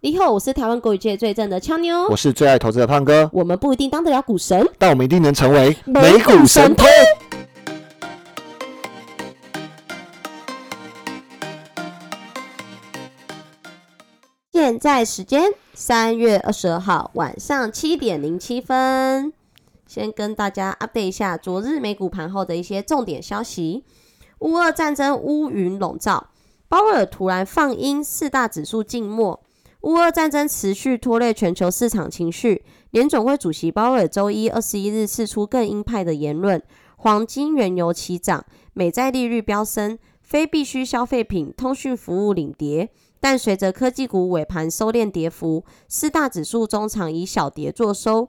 你好，我是台湾国语界最正的俏妞。我是最爱投资的胖哥，我们不一定当得了股神，但我们一定能成为美股神偷。现在时间三月二十二号晚上七点零七分，先跟大家 update 一下昨日美股盘后的一些重点消息。乌俄战争乌云笼罩，鲍尔突然放鹰，四大指数静默。乌俄战争持续拖累全球市场情绪，联总会主席鲍尔周一二十一日释出更鹰派的言论，黄金、原油齐涨，美债利率飙升，非必需消费品、通讯服务领跌。但随着科技股尾盘收敛跌幅，四大指数中场以小跌作收，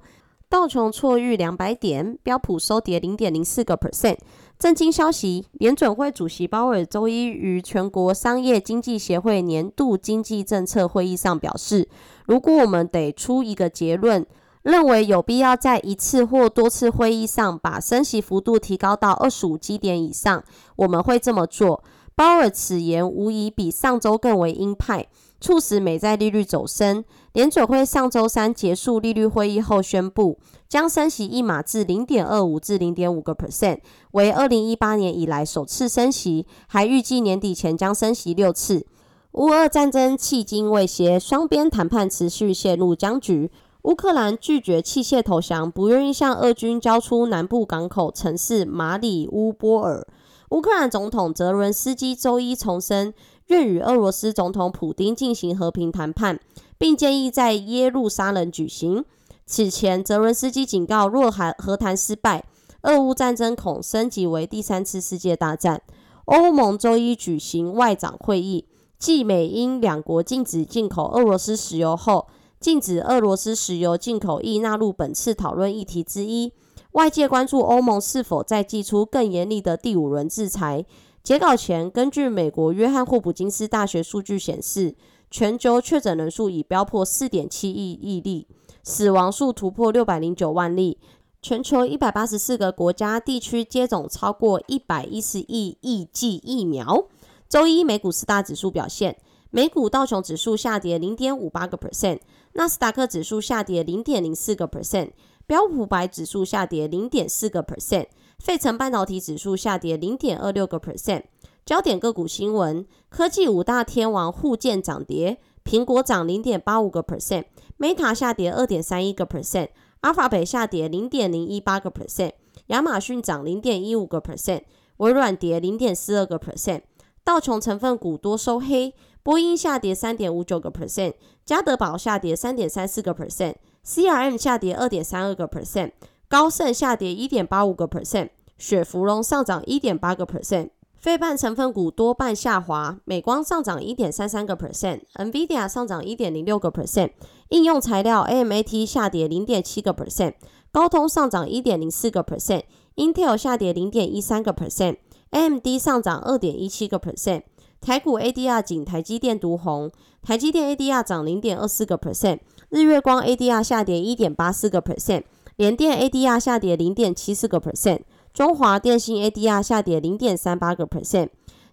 道琼挫逾两百点，标普收跌零点零四个 percent。震惊消息！联准会主席鲍尔周一于全国商业经济协会年度经济政策会议上表示，如果我们得出一个结论，认为有必要在一次或多次会议上把升息幅度提高到二十五基点以上，我们会这么做。鲍尔此言无疑比上周更为鹰派，促使美债利率走升。联准会上周三结束利率会议后宣布，将升息一码至零点二五至零点五个 percent，为二零一八年以来首次升息，还预计年底前将升息六次。乌俄战争迄今未歇，双边谈判持续陷入僵局。乌克兰拒绝弃械投降，不愿意向俄军交出南部港口城市马里乌波尔。乌克兰总统泽伦斯基周一重申，愿与俄罗斯总统普京进行和平谈判，并建议在耶路撒冷举行。此前，泽伦斯基警告，若和和谈失败，俄乌战争恐升级为第三次世界大战。欧盟周一举行外长会议，继美英两国禁止进口俄罗斯石油后，禁止俄罗斯石油进口亦纳入本次讨论议题之一。外界关注欧盟是否再祭出更严厉的第五轮制裁。截稿前，根据美国约翰霍普金斯大学数据显示，全球确诊人数已飙破四点七亿亿例，死亡数突破六百零九万例。全球一百八十四个国家地区接种超过一百一十亿亿剂疫苗。周一美股四大指数表现：美股道琼指数下跌零点五八个 percent，纳斯达克指数下跌零点零四个 percent。标普白指数下跌零点四个 percent，费城半导体指数下跌零点二六个 percent。焦点个股新闻：科技五大天王互见涨跌，苹果涨零点八五个 percent，Meta 下跌二点三一个 percent，阿法北下跌零点零一八个 percent，亚马逊涨零点一五个 percent，微软跌零点四二个 percent。道琼成分股多收黑，波音下跌三点五九个 percent，加德堡下跌三点三四个 percent。CRM 下跌二点三二个 percent，高盛下跌一点八五个 percent，雪芙蓉上涨一点八个 percent，非半成分股多半下滑，美光上涨一点三三个 percent，NVIDIA 上涨一点零六个 percent，应用材料 AMAT 下跌零点七个 percent，高通上涨一点零四个 percent，Intel 下跌零点一三个 percent，AMD 上涨二点一七个 percent，台股 ADR 仅台积电独红，台积电 ADR 涨零点二四个 percent。日月光 ADR 下跌一点八四个 percent，联电 ADR 下跌零点七四个 percent，中华电信 ADR 下跌零点三八个 percent。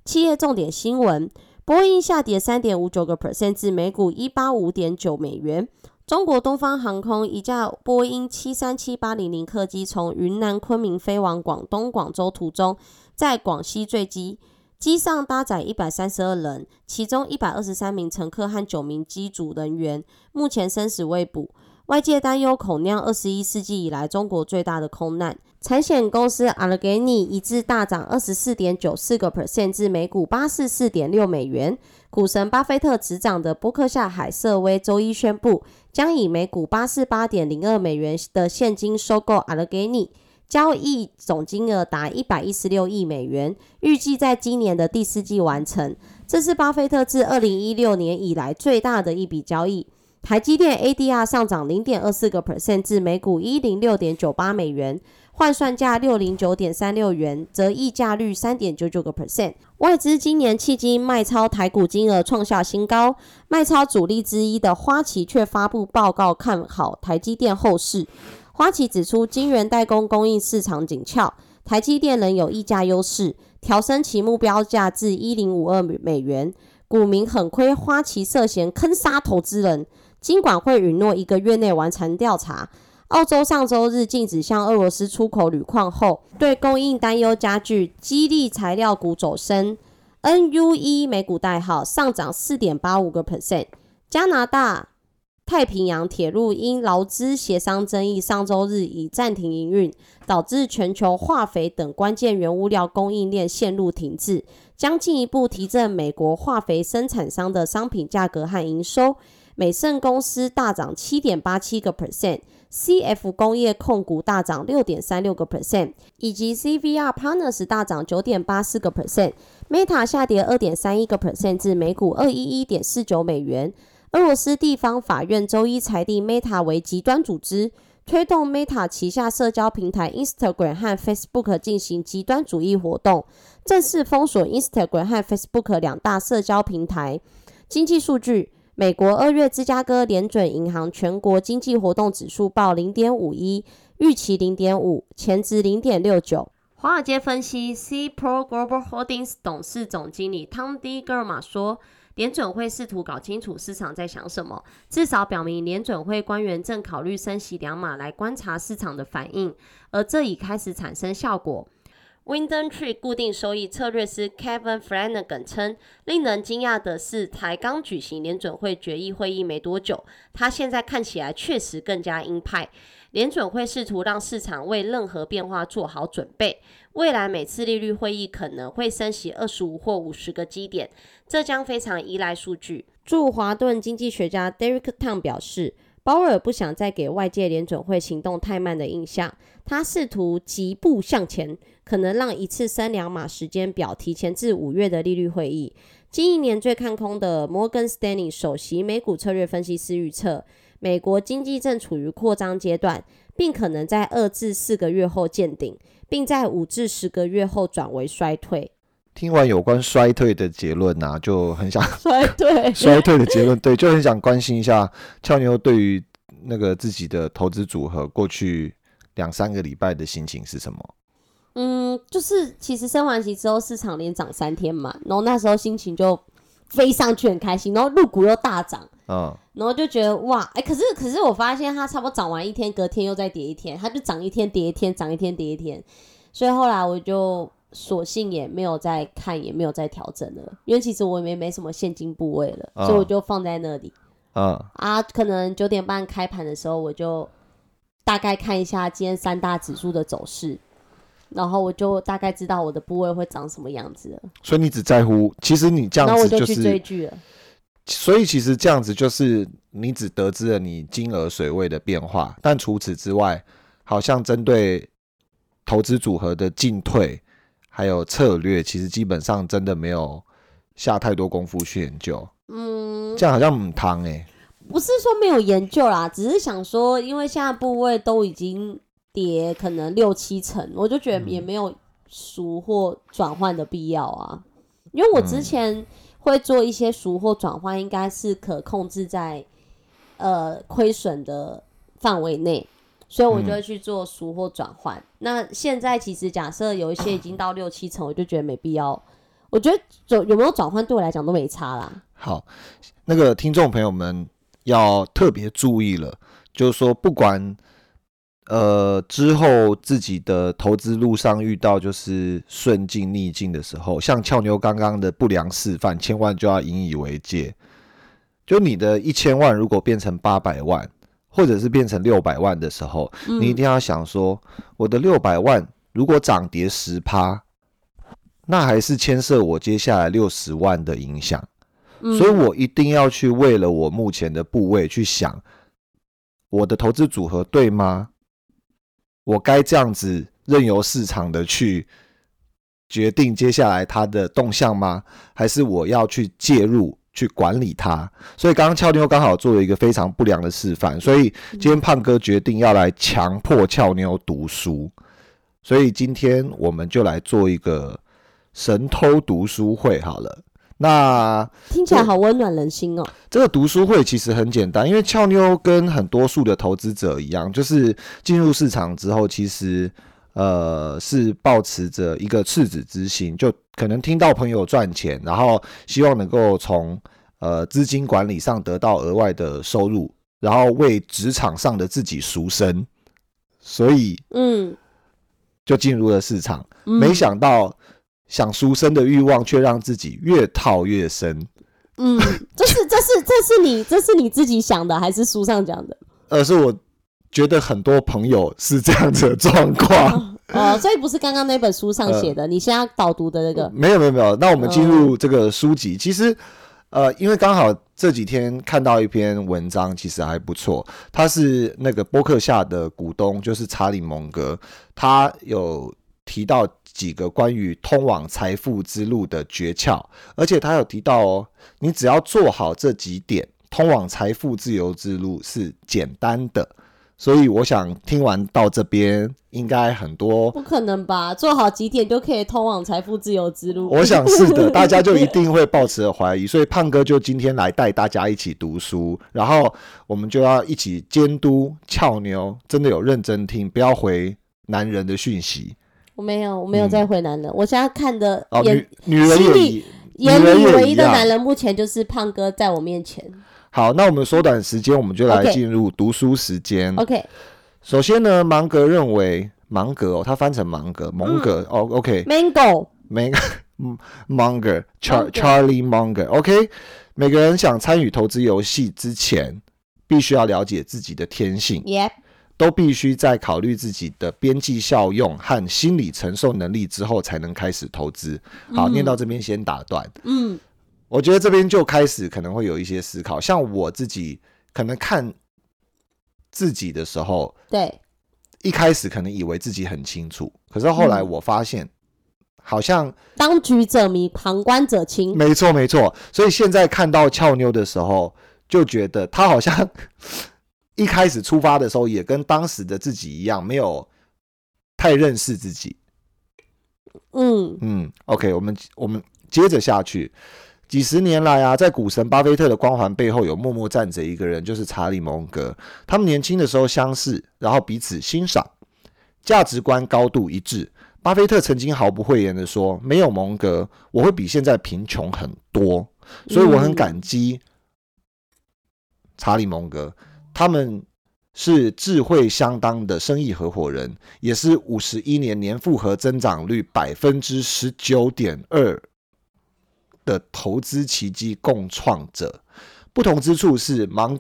企业重点新闻：波音下跌三点五九个 percent 至每股一八五点九美元。中国东方航空一架波音七三七八零零客机从云南昆明飞往广东广州途中，在广西坠机。机上搭载一百三十二人，其中一百二十三名乘客和九名机组人员，目前生死未卜。外界担忧恐酿二十一世纪以来中国最大的空难。财险公司阿拉给尼一致大涨二十四点九四个 percent 至每股八四四点六美元。股神巴菲特执掌的伯克夏海瑟威周一宣布，将以每股八四八点零二美元的现金收购阿拉给尼。交易总金额达一百一十六亿美元，预计在今年的第四季完成。这是巴菲特自二零一六年以来最大的一笔交易。台积电 ADR 上涨零点二四个 percent 至每股一零六点九八美元，换算价六零九点三六元，折溢价率三点九九个 percent。外资今年迄今卖超台股金额创下新高，卖超主力之一的花旗却发布报告看好台积电后市。花旗指出，晶圆代工供应市场紧俏，台积电仍有溢价优势，调升其目标价至一零五二美元。股民很亏花旗涉嫌坑杀投资人，金管会允诺一个月内完成调查。澳洲上周日禁止向俄罗斯出口铝矿后，对供应担忧加剧，激励材料股走升。NUE 美股代号上涨四点八五个 percent。加拿大太平洋铁路因劳资协商争议，上周日已暂停营运，导致全球化肥等关键原物料供应链陷入停滞，将进一步提振美国化肥生产商的商品价格和营收。美盛公司大涨七点八七个 percent，CF 工业控股大涨六点三六个 percent，以及 CVR Partners 大涨九点八四个 percent，Meta 下跌二点三一个 percent 至每股二一一点四九美元。俄罗斯地方法院周一裁定 Meta 为极端组织，推动 Meta 旗下社交平台 Instagram 和 Facebook 进行极端主义活动，正式封锁 Instagram 和 Facebook 两大社交平台。经济数据。美国二月芝加哥联准银行全国经济活动指数报零点五一，预期零点五，前值零点六九。华尔街分析 C Pro Global Holdings 董事总经理 Tom D. g e r m a 说，联准会试图搞清楚市场在想什么，至少表明联准会官员正考虑升息两码来观察市场的反应，而这已开始产生效果。Winden Tree 固定收益策略师 Kevin Flanagan 称，令人惊讶的是，才刚举行联准会决议会议没多久，他现在看起来确实更加鹰派。联准会试图让市场为任何变化做好准备，未来每次利率会议可能会升息二十五或五十个基点，这将非常依赖数据。驻华顿经济学家 Derek Tang 表示。鲍尔不想再给外界联准会行动太慢的印象，他试图疾步向前，可能让一次升两码时间表提前至五月的利率会议。近一年最看空的摩根斯丹利首席美股策略分析师预测，美国经济正处于扩张阶段，并可能在二至四个月后见顶，并在五至十个月后转为衰退。听完有关衰退的结论呐，就很想 衰退衰退的结论，对，就很想关心一下俏妞对于那个自己的投资组合过去两三个礼拜的心情是什么？嗯，就是其实升完息之后，市场连涨三天嘛，然后那时候心情就飞上去，很开心，然后入股又大涨，嗯，然后就觉得哇，哎，可是可是我发现它差不多涨完一天，隔天又再跌一天，它就涨一天跌一天，涨一天跌一天，所以后来我就。索性也没有再看，也没有再调整了，因为其实我也没什么现金部位了，所以我就放在那里。嗯啊，可能九点半开盘的时候，我就大概看一下今天三大指数的走势，然后我就大概知道我的部位会长什么样子了。所以你只在乎，其实你这样子就是追剧了。所以其实这样子就是你只得知了你金额水位的变化，但除此之外，好像针对投资组合的进退。还有策略，其实基本上真的没有下太多功夫去研究。嗯，这样好像很汤哎。不是说没有研究啦，只是想说，因为现在部位都已经跌可能六七成，我就觉得也没有赎货转换的必要啊。因为我之前会做一些赎货转换，应该是可控制在呃亏损的范围内。所以我就会去做赎货转换。那现在其实假设有一些已经到六七成，我就觉得没必要。我觉得有有没有转换对我来讲都没差啦。好，那个听众朋友们要特别注意了，就是说不管呃之后自己的投资路上遇到就是顺境逆境的时候，像俏妞刚刚的不良示范，千万就要引以为戒。就你的一千万如果变成八百万。或者是变成六百万的时候，你一定要想说，我的六百万如果涨跌十趴，那还是牵涉我接下来六十万的影响，所以我一定要去为了我目前的部位去想，我的投资组合对吗？我该这样子任由市场的去决定接下来它的动向吗？还是我要去介入？去管理它，所以刚刚俏妞刚好做了一个非常不良的示范，所以今天胖哥决定要来强迫俏妞读书，所以今天我们就来做一个神偷读书会好了。那听起来好温暖人心哦。这个读书会其实很简单，因为俏妞跟很多数的投资者一样，就是进入市场之后，其实呃是抱持着一个赤子之心，就可能听到朋友赚钱，然后希望能够从呃资金管理上得到额外的收入，然后为职场上的自己赎身，所以嗯，就进入了市场。嗯没想到想赎身的欲望却让自己越套越深。嗯，这是这是这是你这是你自己想的，还是书上讲的？而 是我觉得很多朋友是这样子的状况。哦，所以不是刚刚那本书上写呃的，你现在导读的那个，没有没有没有，那我们进入这个书籍，其实呃，因为刚好这几天看到一篇文章，其实还不错。他是那个博客下的股东，就是查理蒙格，他有提到几个关于通往财富之路的诀窍，而且他有提到哦，你只要做好这几点，通往财富自由之路是简单的。所以我想听完到这边，应该很多不可能吧？做好几点就可以通往财富自由之路？我想是的，大家就一定会抱持着怀疑，所以胖哥就今天来带大家一起读书，然后我们就要一起监督俏妞真的有认真听，不要回男人的讯息我没有，我没有再回男人，我现在看的哦。眼女女人心里眼里唯一的男人，目前就是胖哥在我面前。好，那我们缩短时间，我们就来进入读书时间。OK，首先呢，芒格认为芒格哦，他翻成芒格，蒙格、嗯。哦，OK，Mango，每个 Munger Char Munger Charlie Munger，OK，、每个人想参与投资游戏之前，必须要了解自己的天性，耶，都必须在考虑自己的边际效用和心理承受能力之后，才能开始投资。好，嗯念到这边先打断。嗯我觉得这边就开始可能会有一些思考，像我自己可能看自己的时候，对，一开始可能以为自己很清楚，可是后来嗯我发现，好像当局者迷，旁观者清。没错，没错。所以现在看到俏妞的时候，就觉得她好像一开始出发的时候，也跟当时的自己一样，没有太认识自己。嗯嗯，OK，我们我们接着下去。几十年来啊，在股神巴菲特的光环背后，有默默站着一个人，就是查理蒙格。他们年轻的时候相识，然后彼此欣赏，价值观高度一致。巴菲特曾经毫不讳言的说：“没有蒙格，我会比现在贫穷很多。”所以我很感激查理蒙格，他们是智慧相当的生意合伙人，也是五十一年年复合增长率百分之十九点二的投资奇迹共创者。不同之处是芒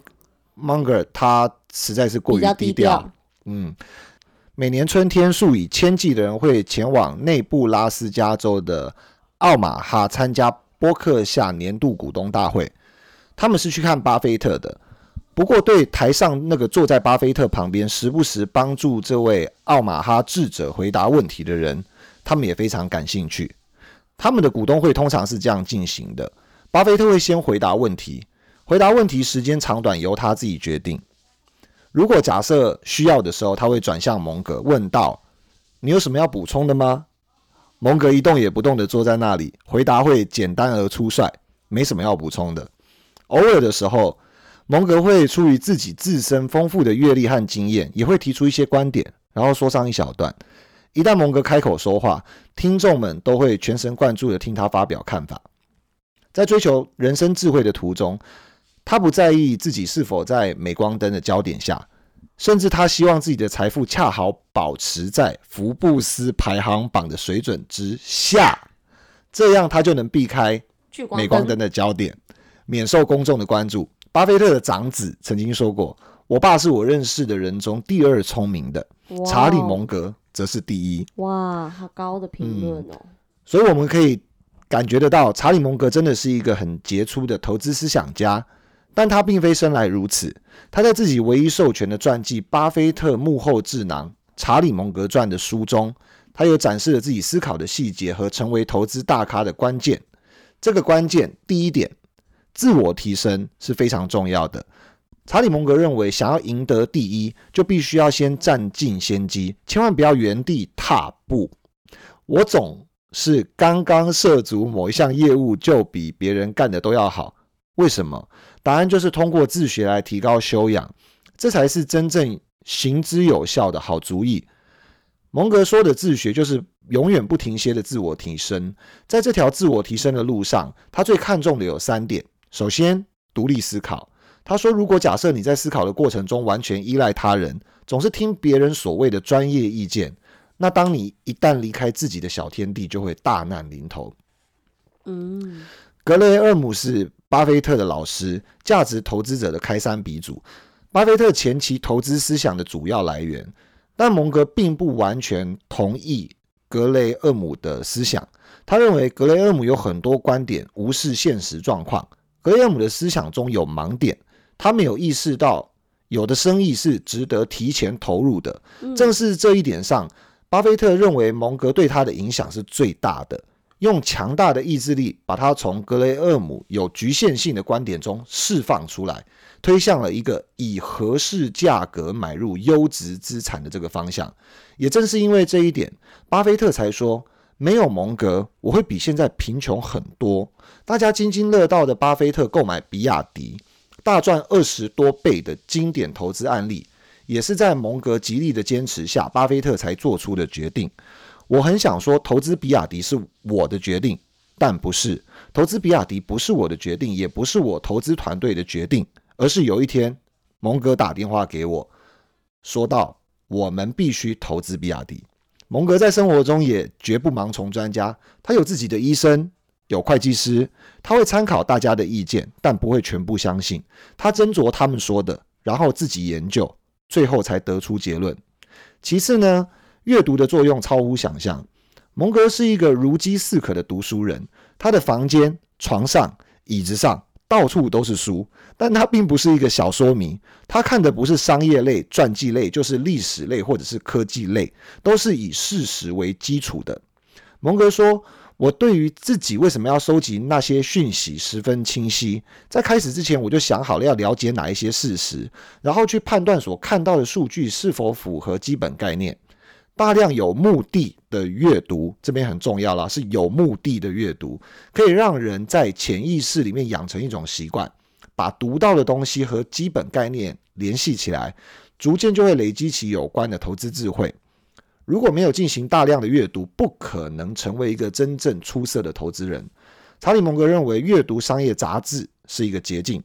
Munger 他实在是过于低调。嗯，每年春天，数以千计的人会前往内布拉斯加州的奥马哈参加波克夏年度股东大会。他们是去看巴菲特的，不过对台上那个坐在巴菲特旁边，时不时帮助这位奥马哈智者回答问题的人，他们也非常感兴趣。他们的股东会通常是这样进行的：巴菲特会先回答问题，回答问题时间长短由他自己决定。如果假设需要的时候，他会转向蒙格问道：“你有什么要补充的吗？”蒙格一动也不动地坐在那里，回答会简单而粗率，没什么要补充的。偶尔的时候，蒙格会出于自己自身丰富的阅历和经验，也会提出一些观点，然后说上一小段。一旦蒙格开口说话，听众们都会全神贯注地听他发表看法。在追求人生智慧的途中，他不在意自己是否在镁光灯的焦点下，甚至他希望自己的财富恰好保持在福布斯排行榜的水准之下，这样他就能避开镁光灯的焦点，免受公众的关注。巴菲特的长子曾经说过：“我爸是我认识的人中第二聪明的，查理蒙格则是第一。”哇，好高的评论哦。所以我们可以感觉得到，查理蒙格真的是一个很杰出的投资思想家，但他并非生来如此。他在自己唯一授权的传记《巴菲特幕后智囊：查理蒙格传》的书中，他有展示了自己思考的细节和成为投资大咖的关键。这个关键，第一点，自我提升是非常重要的。查理蒙格认为，想要赢得第一，就必须要先占尽先机，千万不要原地踏步。我总是刚刚涉足某一项业务，就比别人干的都要好。为什么？答案就是通过自学来提高修养，这才是真正行之有效的好主意。蒙格说的自学就是永远不停歇的自我提升，在这条自我提升的路上，他最看重的有三点：首先，独立思考。他说，如果假设你在思考的过程中完全依赖他人，总是听别人所谓的专业意见，那当你一旦离开自己的小天地，就会大难临头。嗯，格雷厄姆是巴菲特的老师，价值投资者的开山鼻祖，巴菲特前期投资思想的主要来源。但蒙格并不完全同意格雷厄姆的思想，他认为格雷厄姆有很多观点无视现实状况，格雷厄姆的思想中有盲点，他没有意识到有的生意是值得提前投入的。正是这一点上，巴菲特认为蒙格对他的影响是最大的。用强大的意志力，把他从格雷厄姆有局限性的观点中释放出来，推向了一个以合适价格买入优质资产的这个方向。也正是因为这一点，巴菲特才说：“没有蒙格，我会比现在贫穷很多。”大家津津乐道的巴菲特购买比亚迪，大赚二十多倍的经典投资案例，也是在蒙格极力的坚持下，巴菲特才做出的决定。我很想说，投资比亚迪是我的决定，但不是。投资比亚迪不是我的决定，也不是我投资团队的决定，而是有一天，蒙格打电话给我，说道：“我们必须投资比亚迪。”蒙格在生活中也绝不盲从专家，他有自己的医生，有会计师，他会参考大家的意见，但不会全部相信。他斟酌他们说的，然后自己研究，最后才得出结论。其次呢？阅读的作用超乎想象。蒙格是一个如饥似渴的读书人，他的房间、床上、椅子上到处都是书，但他并不是一个小说迷。他看的不是商业类、传记类，就是历史类或者是科技类，都是以事实为基础的。蒙格说：“我对于自己为什么要收集那些讯息十分清晰，在开始之前我就想好了要了解哪一些事实，然后去判断所看到的数据是否符合基本概念。”大量有目的的阅读，这边很重要啦，是有目的的阅读，可以让人在潜意识里面养成一种习惯，把读到的东西和基本概念联系起来，逐渐就会累积起有关的投资智慧。如果没有进行大量的阅读，不可能成为一个真正出色的投资人。查理·蒙格认为，阅读商业杂志是一个捷径。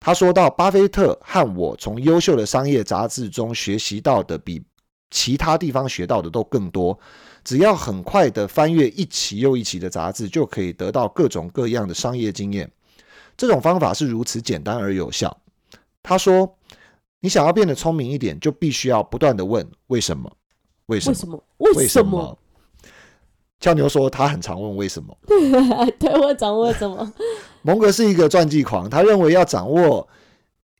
他说到，巴菲特和我从优秀的商业杂志中学习到的比。其他地方学到的都更多，只要很快的翻阅一期又一期的杂志，就可以得到各种各样的商业经验。这种方法是如此简单而有效。他说：“你想要变得聪明一点，就必须要不断的问为什么？为什么？为什么？”俏牛说他很常问为什么。对我掌握什么？蒙格是一个传记狂，他认为要掌握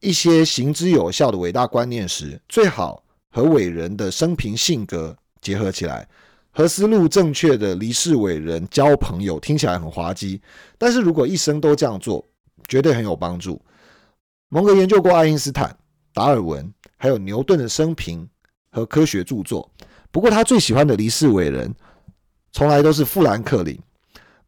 一些行之有效的伟大观念时，最好。和伟人的生平性格结合起来，和思路正确的离世伟人交朋友，听起来很滑稽。但是如果一生都这样做，绝对很有帮助。蒙格研究过爱因斯坦、达尔文，还有牛顿的生平和科学著作。不过他最喜欢的离世伟人，从来都是富兰克林。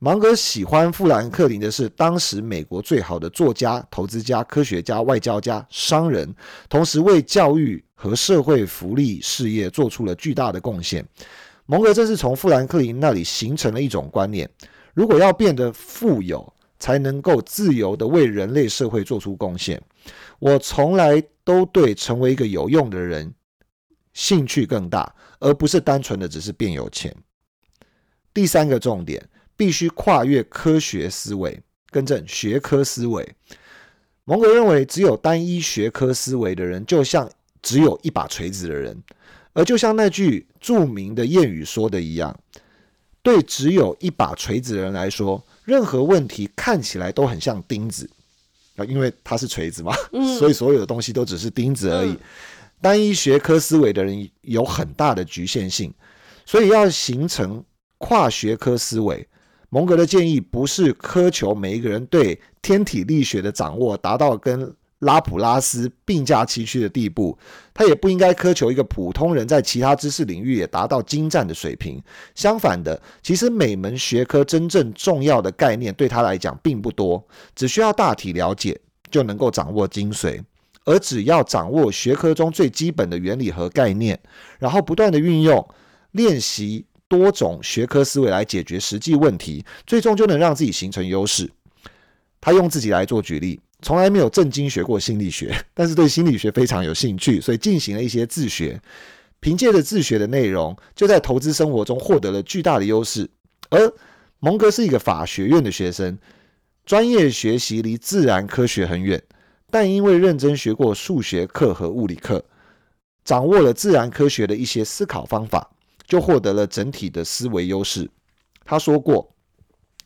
芒格喜欢富兰克林的是，当时美国最好的作家、投资家、科学家、外交家、商人，同时为教育和社会福利事业做出了巨大的贡献。蒙格正是从富兰克林那里形成了一种观念：如果要变得富有，才能够自由的为人类社会做出贡献。我从来都对成为一个有用的人兴趣更大，而不是单纯的只是变有钱。第三个重点。必须跨越科学思维，更正学科思维。蒙格认为，只有单一学科思维的人，就像只有一把锤子的人，而就像那句著名的谚语说的一样，对只有一把锤子的人来说，任何问题看起来都很像钉子啊，因为它是锤子嘛，所以所有的东西都只是钉子而已。单一学科思维的人有很大的局限性，所以要形成跨学科思维。蒙格的建议不是苛求每一个人对天体力学的掌握达到跟拉普拉斯并驾齐驱的地步，他也不应该苛求一个普通人在其他知识领域也达到精湛的水平。相反的，其实每门学科真正重要的概念对他来讲并不多，只需要大体了解就能够掌握精髓。而只要掌握学科中最基本的原理和概念，然后不断的运用练习多种学科思维来解决实际问题，最终就能让自己形成优势。他用自己来做举例，从来没有正经学过心理学，但是对心理学非常有兴趣，所以进行了一些自学。凭借着自学的内容，就在投资生活中获得了巨大的优势。而蒙格是一个法学院的学生，专业学习离自然科学很远，但因为认真学过数学课和物理课，掌握了自然科学的一些思考方法，就获得了整体的思维优势。他说过：“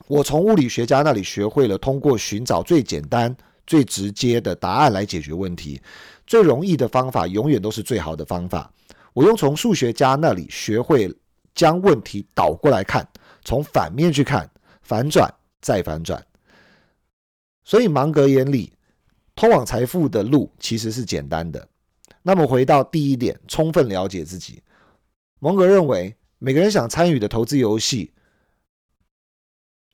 我从物理学家那里学会了通过寻找最简单、最直接的答案来解决问题。最容易的方法永远都是最好的方法。”我用从数学家那里学会将问题倒过来看，从反面去看，反转再反转。所以芒格眼里，通往财富的路其实是简单的。那么回到第一点，充分了解自己。蒙格认为，每个人想参与的投资游戏，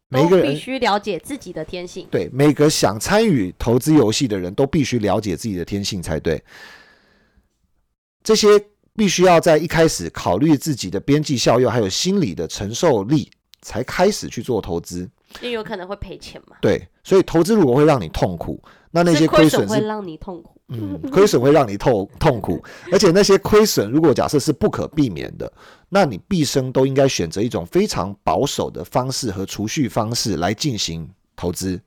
每个人必须了解自己的天性。对每个想参与投资游戏的人都必须了解自己的天性才对。这些。必须要在一开始考虑自己的边际效用，还有心理的承受力，才开始去做投资。因为有可能会赔钱嘛。对，所以投资如果会让你痛苦，那那些亏损会让你痛苦。嗯，亏损会让你痛 痛苦，而且那些亏损如果假设是不可避免的，那你毕生都应该选择一种非常保守的方式和储蓄方式来进行投资。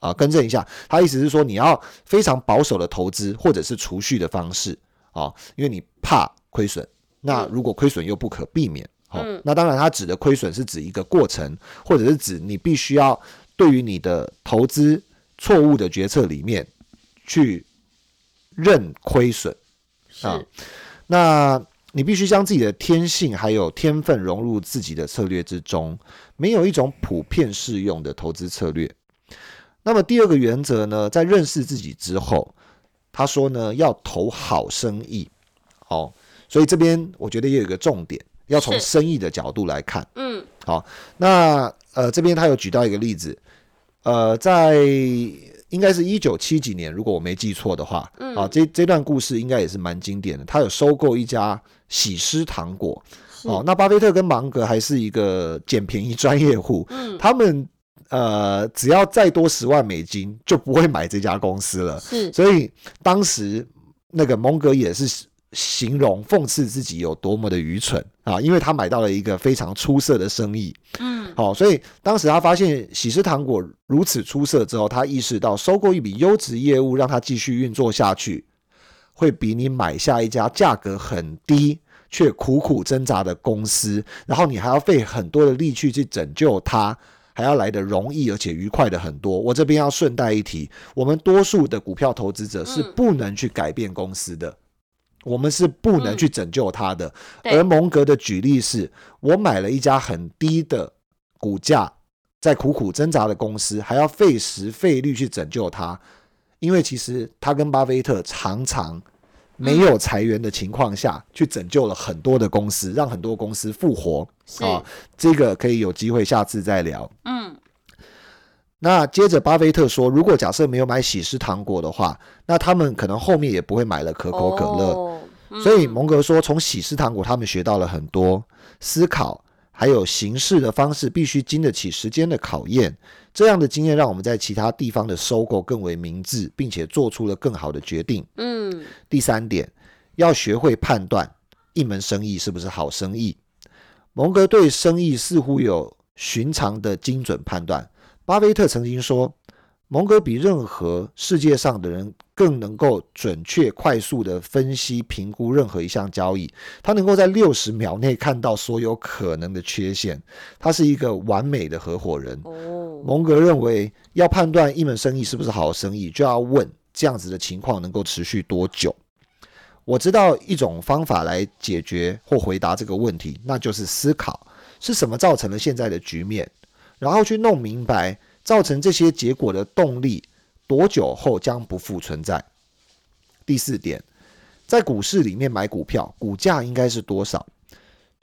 啊，更正一下，他意思是说你要非常保守的投资或者是储蓄的方式。啊，因为你怕亏损，那如果亏损又不可避免，好，那当然他指的亏损是指一个过程，或者是指你必须要对于你的投资错误的决策里面去认亏损。啊，那你必须将自己的天性还有天分融入自己的策略之中，没有一种普遍适用的投资策略。那么第二个原则呢，在认识自己之后。他说呢，要投好生意，哦，所以这边我觉得也有一个重点，要从生意的角度来看，嗯，好，那呃这边他有举到一个例子，呃，在应该是一九七几年，如果我没记错的话，啊，这这段故事应该也是蛮经典的。他有收购一家喜诗糖果，哦，那巴菲特跟芒格还是一个捡便宜专业户，嗯，他们。呃，只要再多十万美金，就不会买这家公司了。是，所以当时那个蒙格也是形容讽刺自己有多么的愚蠢啊，因为他买到了一个非常出色的生意。嗯，好，所以当时他发现喜事糖果如此出色之后，他意识到收购一笔优质业务，让他继续运作下去，会比你买下一家价格很低却苦苦挣扎的公司，然后你还要费很多的力气去拯救它。还要来的容易而且愉快的很多。我这边要顺带一提，我们多数的股票投资者是不能去改变公司的，我们是不能去拯救它的。而蒙格的举例是，我买了一家很低的股价，在苦苦挣扎的公司，还要费时费力去拯救它，因为其实他跟巴菲特常常。没有裁员的情况下去拯救了很多的公司，让很多公司复活啊！这个可以有机会下次再聊。嗯，那接着巴菲特说，如果假设没有买喜事糖果的话，那他们可能后面也不会买了可口可乐。所以蒙格说，从喜事糖果他们学到了很多思考。还有行事的方式必须经得起时间的考验，这样的经验让我们在其他地方的收购更为明智，并且做出了更好的决定。嗯，第三点，要学会判断一门生意是不是好生意。蒙格对生意似乎有寻常的精准判断。巴菲特曾经说。蒙哥比任何世界上的人更能够准确、快速的分析、评估任何一项交易。他能够在六十秒内看到所有可能的缺陷。他是一个完美的合伙人。蒙格认为，要判断一门生意是不是好生意，就要问这样子的情况能够持续多久。我知道一种方法来解决或回答这个问题，那就是思考是什么造成了现在的局面，然后去弄明白。造成这些结果的动力多久后将不复存在？第四点，在股市里面买股票，股价应该是多少？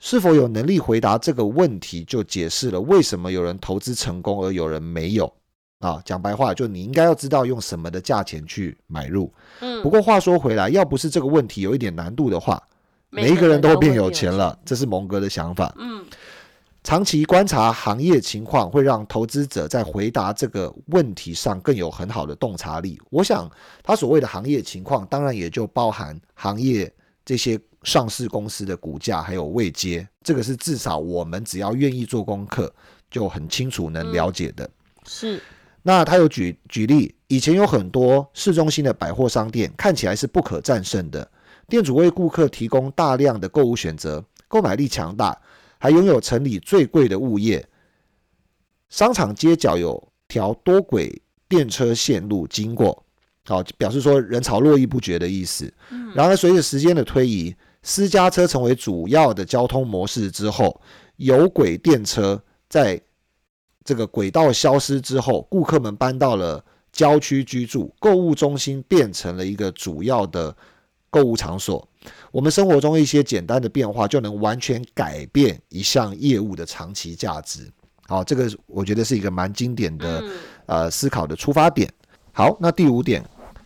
是否有能力回答这个问题，就解释了为什么有人投资成功而有人没有。啊，讲白话就你应该要知道用什么的价钱去买入。嗯不过话说回来，要不是这个问题有一点难度的话，每一个人都会变有钱了，这是蒙哥的想法。嗯，长期观察行业情况，会让投资者在回答这个问题上更有很好的洞察力。我想，他所谓的行业情况，当然也就包含行业这些上市公司的股价还有位阶，这个是至少我们只要愿意做功课，就很清楚能了解的。是那他有举举例，以前有很多市中心的百货商店看起来是不可战胜的，店主为顾客提供大量的购物选择，购买力强大，还拥有城里最贵的物业。商场街角有条多轨电车线路经过，好表示说人潮络绎不绝的意思。然而，随着时间的推移，私家车成为主要的交通模式之后，有轨电车在这个轨道消失之后，顾客们搬到了郊区居住，购物中心变成了一个主要的购物场所。我们生活中一些简单的变化，就能完全改变一项业务的长期价值。好，这个我觉得是一个蛮经典的嗯呃思考的出发点。好，那第五点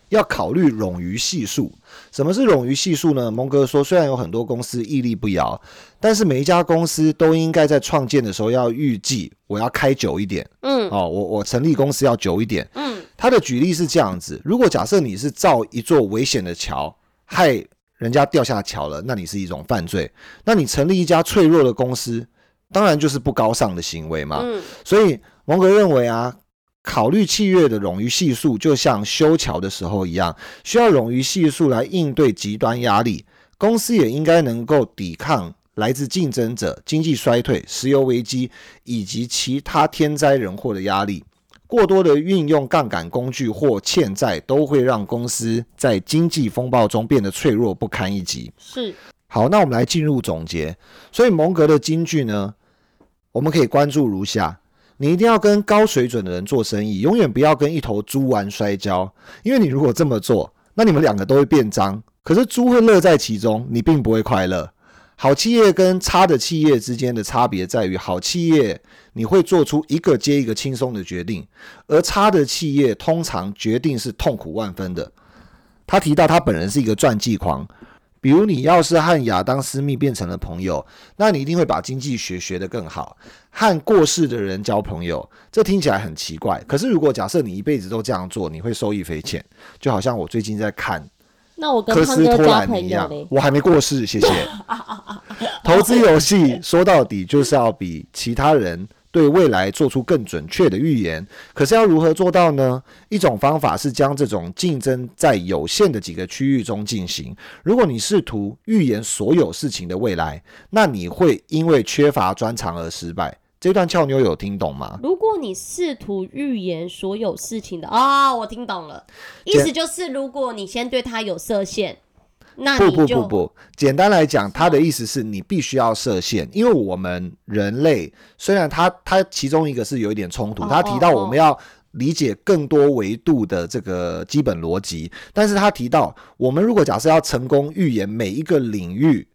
要考虑冗余系数。什么是冗余系数呢？蒙哥说，虽然有很多公司屹立不摇，但是每一家公司都应该在创建的时候要预计我要开久一点嗯哦，我我成立公司要久一点。嗯他的举例是这样子：如果假设你是造一座危险的桥，害人家掉下桥了，那你是一种犯罪。那你成立一家脆弱的公司，当然就是不高尚的行为嘛。嗯所以蒙格认为啊，考虑契约的冗余系数，就像修桥的时候一样，需要冗余系数来应对极端压力。公司也应该能够抵抗来自竞争者、经济衰退、石油危机以及其他天灾人祸的压力。过多的运用杠杆工具或欠债，都会让公司在经济风暴中变得脆弱不堪一击。是好，那我们来进入总结。所以蒙格的金句呢，我们可以关注如下：你一定要跟高水准的人做生意，永远不要跟一头猪玩摔跤，因为你如果这么做，那你们两个都会变脏。可是猪会乐在其中，你并不会快乐。好企业跟差的企业之间的差别在于，好企业你会做出一个接一个轻松的决定，而差的企业通常决定是痛苦万分的。他提到他本人是一个传记狂，比如你要是和亚当·斯密变成了朋友，那你一定会把经济学学得更好，和过世的人交朋友。这听起来很奇怪，可是如果假设你一辈子都这样做，你会受益匪浅。就好像我最近在看那我跟科斯托兰尼一样朋友，，我还没过世，谢谢。投资游戏说到底就是要比其他人对未来做出更准确的预言。可是要如何做到呢？一种方法是将这种竞争在有限的几个区域中进行。如果你试图预言所有事情的未来，那你会因为缺乏专长而失败。这段俏妞有听懂吗？如果你试图预言所有事情的哦、我听懂了，意思就是如果你先对他有设限，那不不不不，简单来讲，他的意思是你必须要设限，因为我们人类虽然他他其中一个是有一点冲突，哦他提到哦我们要理解更多维度的这个基本逻辑，但是他提到我们如果假设要成功预言每一个领域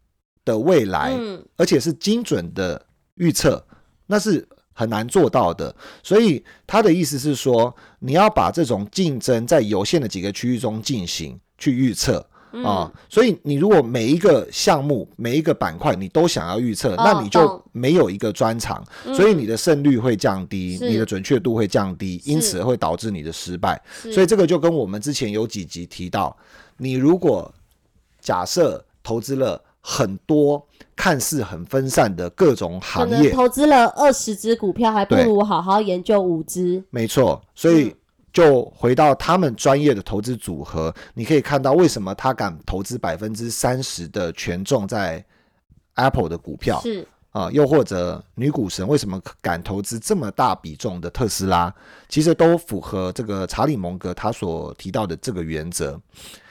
的未来，嗯。而且是精准的预测，那是很难做到的。所以他的意思是说，你要把这种竞争在有限的几个区域中进行去预测。嗯。啊，所以你如果每一个项目、每一个板块你都想要预测，哦那你就没有一个专长，嗯。所以你的胜率会降低，你的准确度会降低，因此会导致你的失败。所以这个就跟我们之前有几集提到，你如果假设投资了很多看似很分散的各种行业，投资了二十只股票，还不如好好研究五只。没错，所以嗯。就回到他们专业的投资组合，你可以看到为什么他敢投资百分之三十的权重在 Apple 的股票。是啊、又或者女股神为什么敢投资这么大比重的特斯拉，其实都符合这个查理蒙格他所提到的这个原则。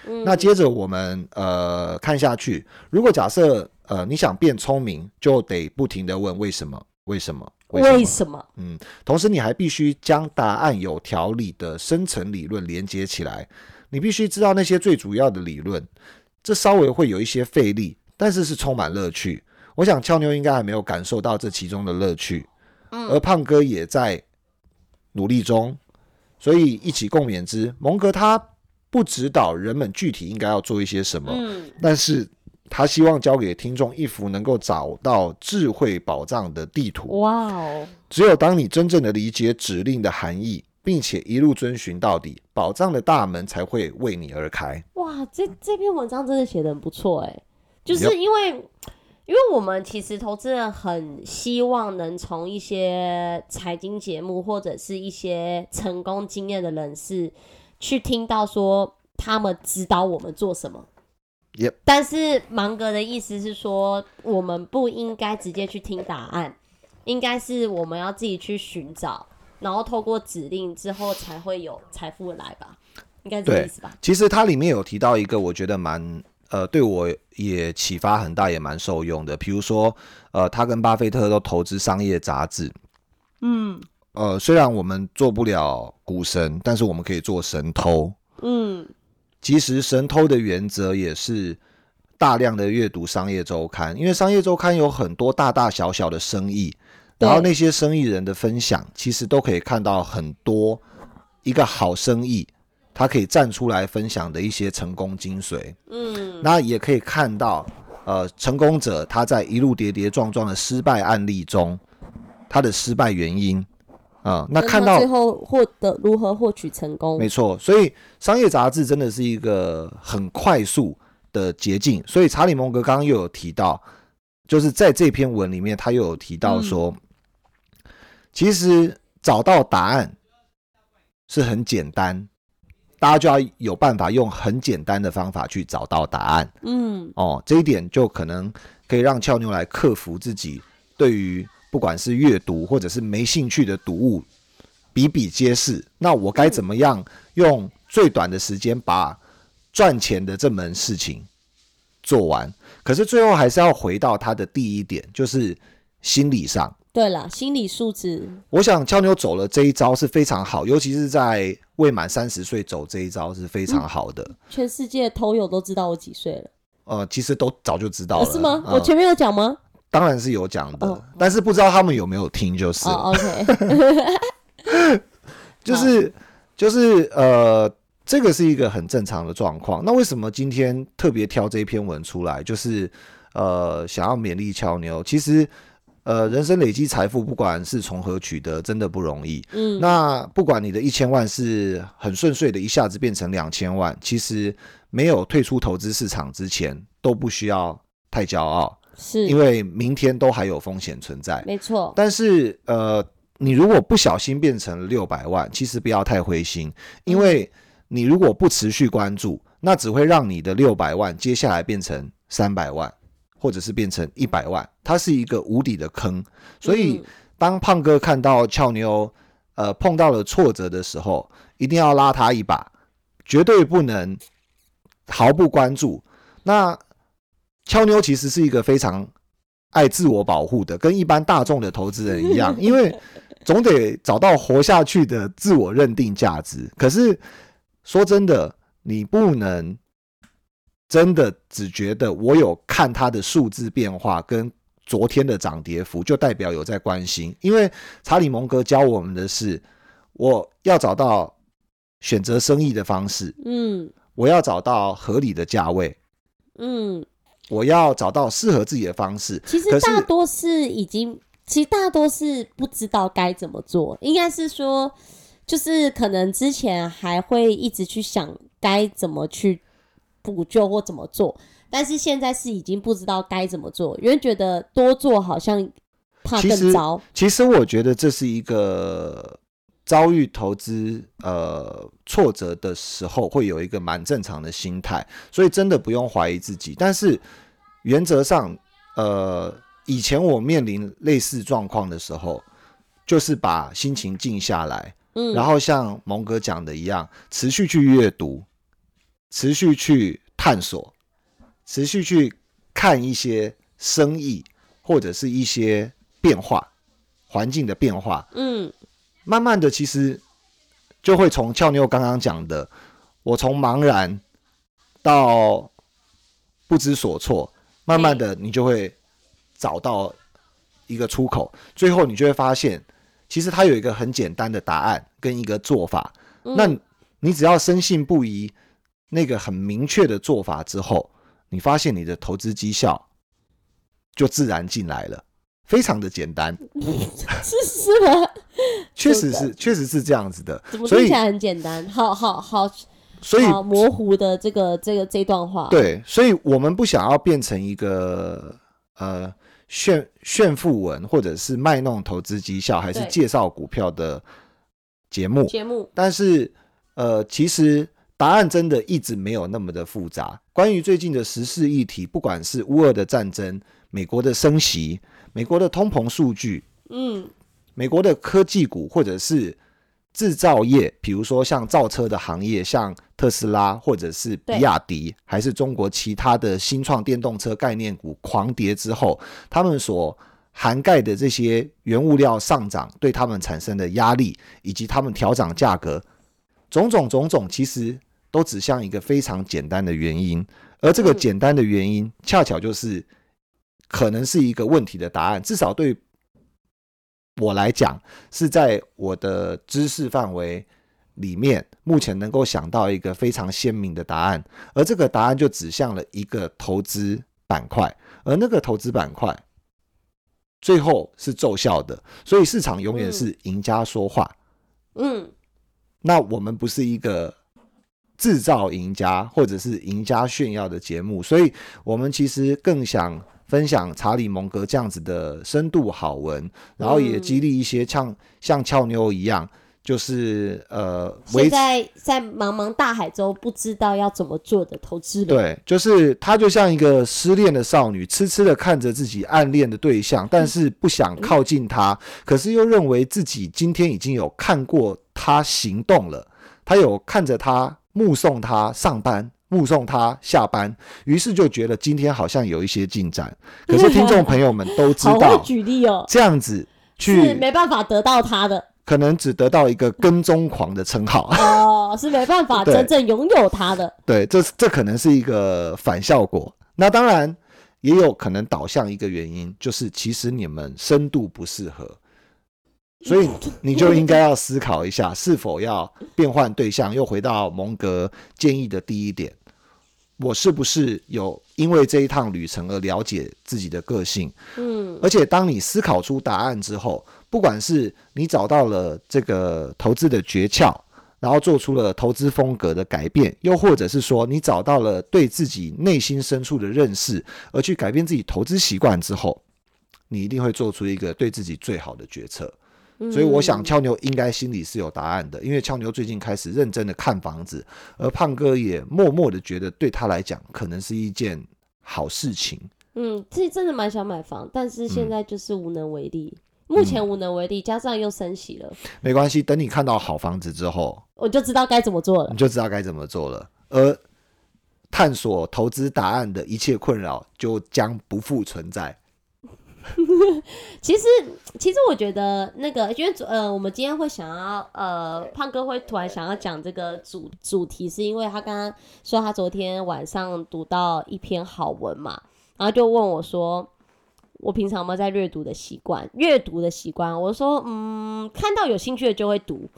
嗯那接着我们呃看下去，如果假设呃你想变聪明，就得不停的问为什么，为什么，为什么为？什么？嗯，同时你还必须将答案有条理的深层理论连接起来。你必须知道那些最主要的理论，这稍微会有一些费力，但是是充满乐趣。我想俏妞应该还没有感受到这其中的乐趣，嗯而胖哥也在努力中。所以一起共勉之。蒙哥他不指导人们具体应该要做一些什么，嗯，但是他希望交给听众一幅能够找到智慧宝藏的地图。哇哦，只有当你真正的理解指令的含义，并且一路遵循到底，宝藏的大门才会为你而开。哇，这这篇文章真的写的很不错哎，就是因为因为我们其实投资人很希望能从一些财经节目或者是一些成功经验的人士去听到说他们指导我们做什么。Yep 但是芒格的意思是说，我们不应该直接去听答案，应该是我们要自己去寻找，然后透过指令之后才会有财富来吧？应该是这个意思吧？其实它里面有提到一个，我觉得蛮呃，对我也启发很大，也蛮受用的。比如说，呃，他跟巴菲特都投资商业杂志。嗯呃，虽然我们做不了股神，但是我们可以做神偷。嗯。其实神偷的原则也是大量的阅读商业周刊，因为商业周刊有很多大大小小的生意，然后那些生意人的分享，其实都可以看到很多一个好生意，他可以站出来分享的一些成功精髓。嗯，那也可以看到，呃，成功者他在一路跌跌撞撞的失败案例中，他的失败原因。啊、那看到最后获得如何获取成功没，错，所以商业杂志真的是一个很快速的捷径。所以查理蒙格刚刚又有提到，就是在这篇文里面，他又有提到说，其实找到答案是很简单，大家就要有办法用很简单的方法去找到答案。嗯哦，这一点就可能可以让俏妞来克服自己对于不管是阅读或者是没兴趣的读物比比皆是。那我该怎么样用最短的时间把赚钱的这门事情做完？可是最后还是要回到他的第一点，就是心理上。对了，心理素质，我想俏妞走了这一招是非常好，尤其是在未满三十岁走这一招是非常好的。全世界偷友都知道我几岁了，呃，其实都早就知道了，呃是吗？嗯我前面有讲吗？当然是有讲的，哦但是不知道他们有没有听，就是、哦，OK，就是就是呃，这个是一个很正常的状况。那为什么今天特别挑这一篇文出来，就是呃想要勉励俏妞？其实呃，人生累积财富，不管是从何取得，真的不容易。嗯，那不管你的一千万是很顺遂的，一下子变成两千万，其实没有退出投资市场之前，都不需要太骄傲，是因为明天都还有风险存在。没错，但是呃，你如果不小心变成六百万，其实不要太灰心，因为你如果不持续关注，那只会让你的六百万接下来变成三百万，或者是变成一百万，它是一个无底的坑。所以嗯当胖哥看到俏妞呃碰到了挫折的时候，一定要拉他一把，绝对不能毫不关注。那俏妞其实是一个非常爱自我保护的，跟一般大众的投资人一样，因为总得找到活下去的自我认定价值。可是说真的，你不能真的只觉得我有看它的数字变化跟昨天的涨跌幅，就代表有在关心。因为查理蒙格教我们的是，我要找到选择生意的方式，嗯我要找到合理的价位，嗯，我要找到适合自己的方式。其实大多是已经，其实大多是不知道该怎么做，应该是说，就是可能之前还会一直去想该怎么去补救或怎么做，但是现在是已经不知道该怎么做，因为觉得多做好像怕其实更糟。其实我觉得这是一个遭遇投资呃挫折的时候会有一个蛮正常的心态，所以真的不用怀疑自己。但是原则上，呃，以前我面临类似状况的时候，就是把心情静下来，嗯，然后像蒙哥讲的一样，持续去阅读，持续去探索，持续去看一些生意或者是一些变化，环境的变化，嗯。慢慢的其实就会从俏妞刚刚讲的，我从茫然到不知所措，慢慢的你就会找到一个出口，最后你就会发现，其实它有一个很简单的答案跟一个做法，那你只要深信不疑，那个很明确的做法之后，你发现你的投资绩效就自然进来了，非常的简单。是 是吗？确实是，确实是这样子的。听起来很简单？好好好，所以模糊的这个这个这段话。，对，所以我们不想要变成一个呃炫炫富文，或者是卖弄投资绩效，还是介绍股票的节目。节目但是呃，其实答案真的一直没有那么的复杂。关于最近的时事议题，不管是乌俄的战争、美国的升息、美国的通膨数据、嗯，美国的科技股，或者是制造业，比如说像造车的行业，像特斯拉或者是比亚迪，还是中国其他的新创电动车概念股狂跌之后，他们所涵盖的这些原物料上涨对他们产生的压力，以及他们调涨价格，种种种种，其实都指向一个非常简单的原因，而这个嗯。简单的原因，恰巧就是可能是一个问题的答案，至少对我来讲，是在我的知识范围里面，目前能够想到一个非常鲜明的答案，而这个答案就指向了一个投资板块，而那个投资板块最后是奏效的，所以市场永远是赢家说话。嗯，那我们不是一个制造赢家或者是赢家炫耀的节目，所以我们其实更想分享查理蒙格这样子的深度好文，然后也嗯激励一些像像俏妞一样，就是呃维现在在茫茫大海中不知道要怎么做的投资人，对，就是她就像一个失恋的少女，痴痴的看着自己暗恋的对象，但是不想靠近他，可是又认为自己今天已经有看过他行动了，他有看着他目送他上班。目送他下班，于是就觉得今天好像有一些进展。可是听众朋友们都知道，举例哦，这样子是去没办法得到他的可能只得到一个跟踪狂的称号。哦，是没办法真正拥有他的。对，这这可能是一个反效果。那当然也有可能导向一个原因，就是其实你们深度不适合，所以你就应该要思考一下，是否要变换对象。又回到蒙格建议的第一点，我是不是有因为这一趟旅程而了解自己的个性？嗯而且当你思考出答案之后，不管是你找到了这个投资的诀窍，然后做出了投资风格的改变，又或者是说你找到了对自己内心深处的认识，而去改变自己投资习惯之后，你一定会做出一个对自己最好的决策。所以我想，嗯俏妞应该心里是有答案的，因为俏妞最近开始认真的看房子，而胖哥也默默的觉得对他来讲可能是一件好事情。嗯，自己真的蛮想买房，但是嗯现在就是无能为力。目前无能为力，加上又升息了，没关系，等你看到好房子之后，我就知道该怎么做了你。就知道该怎么做了。而探索投资答案的一切困扰就将不复存在。其实，其实我觉得那个，因为呃，我们今天会想要呃，胖哥会突然想要讲这个主主题，是因为他刚刚说他昨天晚上读到一篇好文嘛，然后就问我说，我平常有没有在阅读的习惯？阅读的习惯，我说嗯，看到有兴趣的就会读，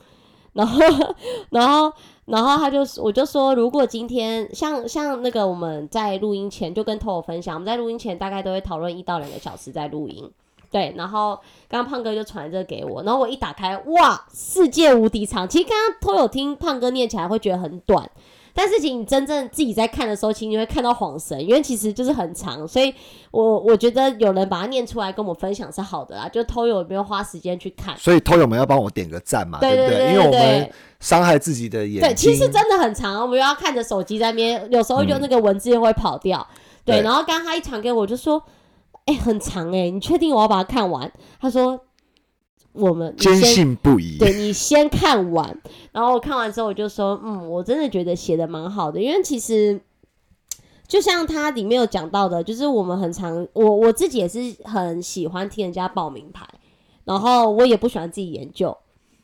然后，然后，然后他就我就说，如果今天像像那个我们在录音前就跟托友分享，我们在录音前大概都会讨论一到两个小时在录音。对，然后刚刚胖哥就传这个给我，然后我一打开，哇，世界无敌长。其实刚刚托友听胖哥念起来会觉得很短，但是其实你真正自己在看的时候，其实你会看到晃神，因为其实就是很长。所以我我觉得有人把它念出来跟我们分享是好的啦，就偷有没有花时间去看。所以偷友们要帮我点个赞嘛，对不对因为我们伤害自己的眼睛。对，其实真的很长，我们又要看着手机在那边，有时候就那个文字又会跑掉。对，对然后刚刚他一传给我，就说：“哎、很长哎、你确定我要把它看完？”他说：“我们坚信不疑。对你先看完，然后我看完之后我就说，嗯，我真的觉得写的蛮好的，因为其实就像它里面有讲到的，就是我们很常，我我自己也是很喜欢听人家报名牌，然后我也不喜欢自己研究，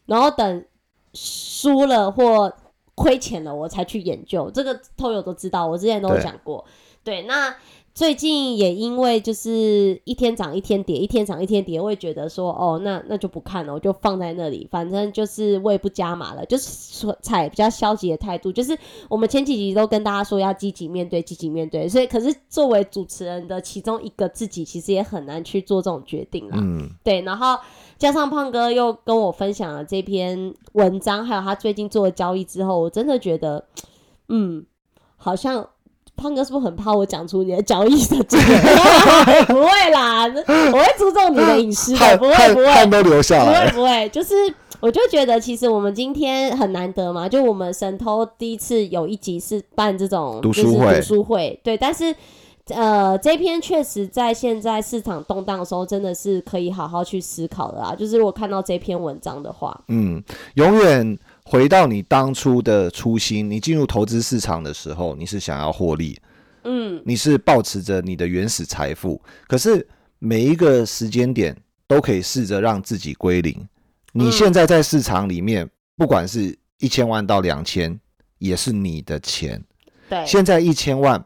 然后等输了或亏钱了我才去研究，这个偷友都知道，我之前都有讲过。对，那最近也因为就是一天涨一天跌，一天涨一天跌，我也觉得说，哦，那那就不看了，我就放在那里，反正就是我也不加码了，就是说采比较消极的态度。就是我们前几集都跟大家说要积极面对，积极面对，所以可是作为主持人的其中一个自己，其实也很难去做这种决定啦。嗯，对，然后加上胖哥又跟我分享了这篇文章，还有他最近做的交易之后，我真的觉得，嗯，好像胖哥是不是很怕我讲出你的交易的这个？不会啦，我会注重你的隐私的，不会不会都流下不来不。会不会，就是我就觉得其实我们今天很难得嘛，就我们神偷第一次有一集是办这种读就是书会读书会，对，但是。呃，这篇确实在现在市场动荡的时候，真的是可以好好去思考的啦。就是如果看到这篇文章的话，嗯，永远回到你当初的初心。你进入投资市场的时候，你是想要获利，嗯，你是保持着你的原始财富。可是每一个时间点都可以试着让自己归零。你嗯现在在市场里面，不管是一千万到两千，也是你的钱。对，现在一千万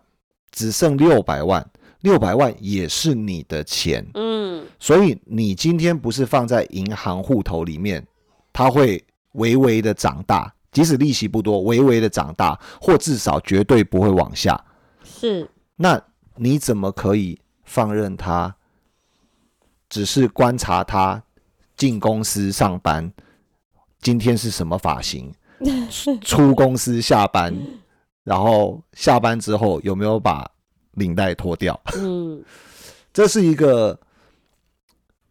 只剩六百万，六百万也是你的钱。嗯，所以你今天不是放在银行户头里面，它会微微的长大，即使利息不多，微微的长大，或至少绝对不会往下。是，那你怎么可以放任他？只是观察他进公司上班，今天是什么发型？出出公司下班，然后下班之后有没有把领带脱掉？嗯，这是一个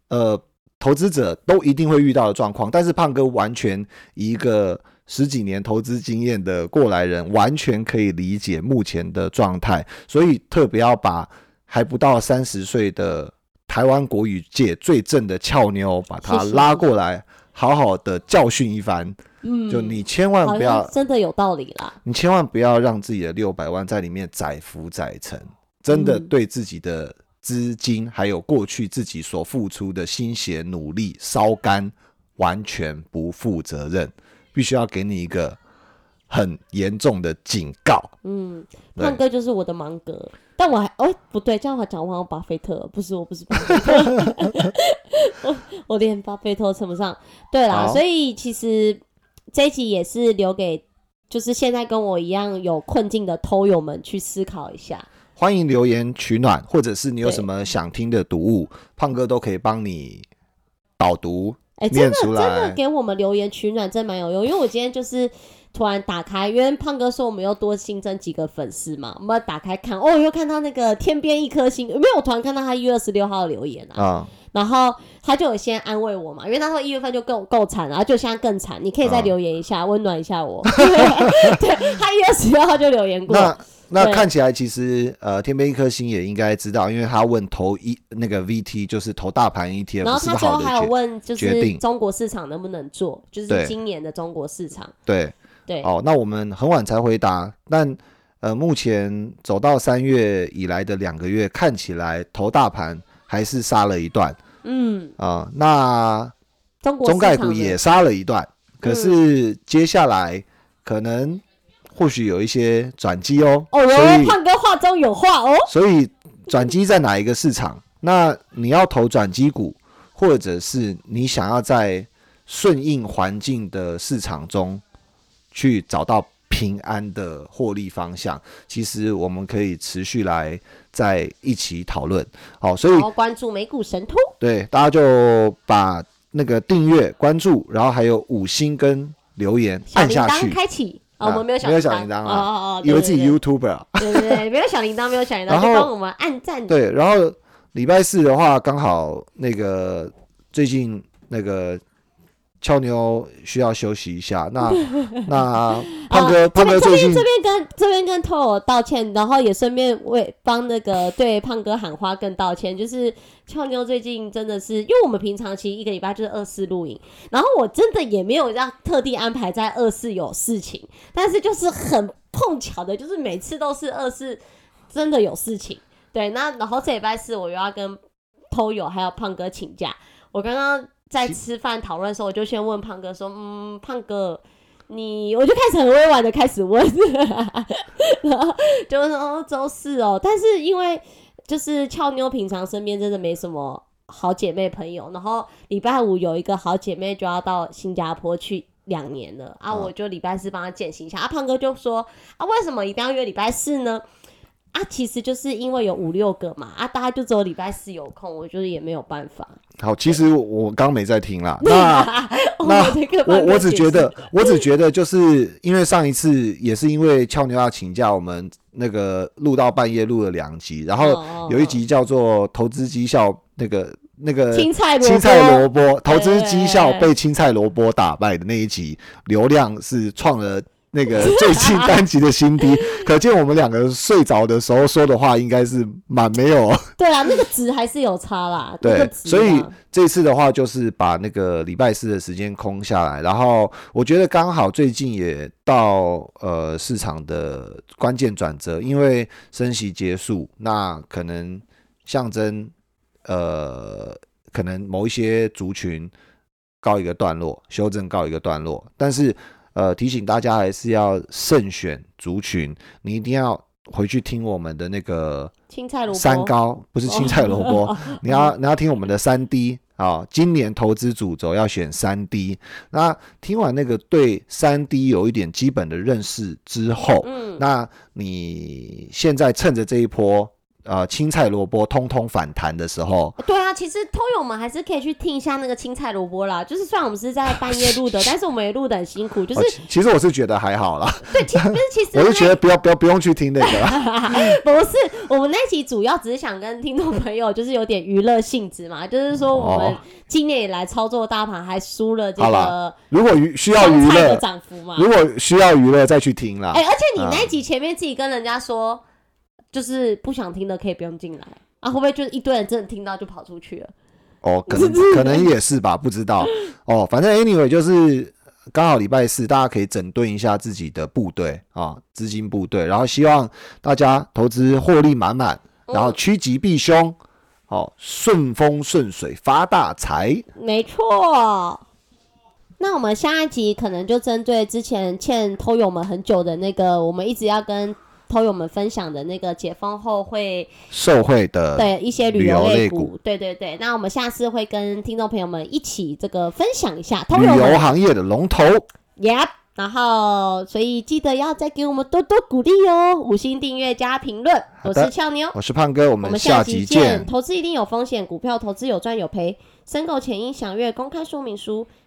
呃投资者都一定会遇到的状况，但是胖哥完全一个十几年投资经验的过来人，完全可以理解目前的状态，所以特别要把还不到三十岁的台湾国语界最正的俏妞，把她拉过来，好好的教训一番。嗯，就你千万不要像真的有道理啦。你千万不要让自己的六百万在里面载浮载沉，真的嗯对自己的资金还有过去自己所付出的心血努力烧干，完全不负责任，必须要给你一个很严重的警告。嗯，胖哥就是我的芒格，但我还哦不对，这样我讲我好像巴菲特，不是我不是巴菲特，我我连巴菲特都称不上。对啦，所以其实这一集也是留给就是现在跟我一样有困境的偷友们去思考一下。欢迎留言取暖，或者是你有什么想听的读物，胖哥都可以帮你导读。哎、真念的真的给我们留言取暖，真蛮有用。因为我今天就是突然打开，因为胖哥说我们又多新增几个粉丝嘛，我们打开看，哦，又看到那个天边一颗星，没有，我突然看到他一月二十六号的留言啊，啊、然后他就有先安慰我嘛，因为他说一月份就够够惨，然后就现在更惨，你可以再啊。留言一下，温暖一下我。对他一月二十六号就留言过，那那看起来其实呃，天边一颗星也应该知道，因为他问投一那个 VT 就是投大盘 ETF 然后是他最后还有问，就是中国市场能不能做，就是今年的中国市场，对。对，哦，那我们很晚才回答，但呃，目前走到三月以来的两个月，看起来投大盘还是杀了一段嗯，啊、那中国中概股也杀了一段，可嗯是接下来可能或许有一些转机哦，哦胖哥话中有话哦。所以转机在哪一个市场？那你要投转机股，或者是你想要在顺应环境的市场中去找到平安的获利方向，其实我们可以持续来在一起讨论。好，所以关注美股神偷，对大家就把那个订阅、关注，然后还有五星跟留言按下去。开启。哦，啊我们没有小没有铃铛，小铃铛啊哦哦哦，以为自己对 YouTuber 啊，对对对对，没有小铃铛，没有小铃铛，就帮我们按赞。对，然后礼拜四的话，刚好那个最近那个俏妞需要休息一下，那 那胖哥、啊胖哥这边最近这边跟这边跟托友道歉，然后也顺便为帮那个对胖哥喊话跟道歉。就是俏妞最近真的是，因为我们平常其实一个礼拜就是二四录影，然后我真的也没有让特地安排在二四有事情，但是就是很碰巧的，就是每次都是二四真的有事情。对，那然后这礼拜四我又要跟偷友还有胖哥请假，我刚刚在吃饭讨论的时候，我就先问胖哥说：“嗯，胖哥，你我就开始很委婉的开始问，然后就说哦周四哦，但是因为就是俏妞平常身边真的没什么好姐妹朋友，然后礼拜五有一个好姐妹就要到新加坡去两年了啊，我就礼拜四帮她践行一下。啊，胖哥就说啊，为什么一定要约礼拜四呢？啊，其实就是因为有五六个嘛，啊，大家就只有礼拜四有空，我觉得也没有办法。好，其实我刚没在听啦。那那这个我我只觉得，我只觉得就是因为上一次也是因为俏妞要请假，我们那个录到半夜录了两集，然后哦有一集叫做投资绩效那个那个青菜萝卜青菜萝卜投资绩效被青菜萝卜打败的那一集，流量是创了。那个最近单集的新低，可见我们两个睡着的时候说的话应该是蛮没有 对啊，那个值还是有差啦。那个对，值所以啊这次的话就是把那个礼拜四的时间空下来，然后我觉得刚好最近也到呃市场的关键转折，因为升息结束，那可能象征呃可能某一些族群告一个段落，修正告一个段落，但是呃提醒大家还是要慎选族群，你一定要回去听我们的那个。青菜萝卜三高不是青菜萝卜，你要你要听我们的三低啊，今年投资主轴要选三 D。那听完那个对三 D 有一点基本的认识之后，嗯，那你现在趁着这一波呃青菜萝卜通通反弹的时候，对啊，其实偷友们还是可以去听一下那个青菜萝卜啦。就是虽然我们是在半夜录的，但是我们也录的很辛苦。就是哦其其实我是觉得还好啦，对，其实其实 我是觉得不要不要不用去听那个啦。不是，我们那期主要只是想跟听众朋友就是有点娱乐性质嘛，就是说我们哦今年以来操作大盘还输了这个如果娱需要娱香菜的乐，涨幅嘛。如果需要娱乐再去听啦哎、。而且你啊那一集前面自己跟人家说，就是不想听的可以不用进来啊，会不会就是一堆人真的听到就跑出去了？哦，可能可能也是吧，不知道。哦，反正 anyway 就是刚好礼拜四，大家可以整顿一下自己的部队啊，资金部队，然后希望大家投资获利满满，然后趋吉避凶，好、顺风顺水发大财。没错。那我们下一集可能就针对之前欠偷友们很久的那个，我们一直要跟偷友们分享的那个解封后会受惠的对一些旅游类股，对对对。那我们下次会跟听众朋友们一起这个分享一下偷旅游行业的龙头，，Yep。然后，所以记得要再给我们多多鼓励哦，五星订阅加评论。我是俏妞，我是胖哥，我我们们下集集见。投资一定有风险，股票投资有赚有赔，申购前应详阅公开说明书。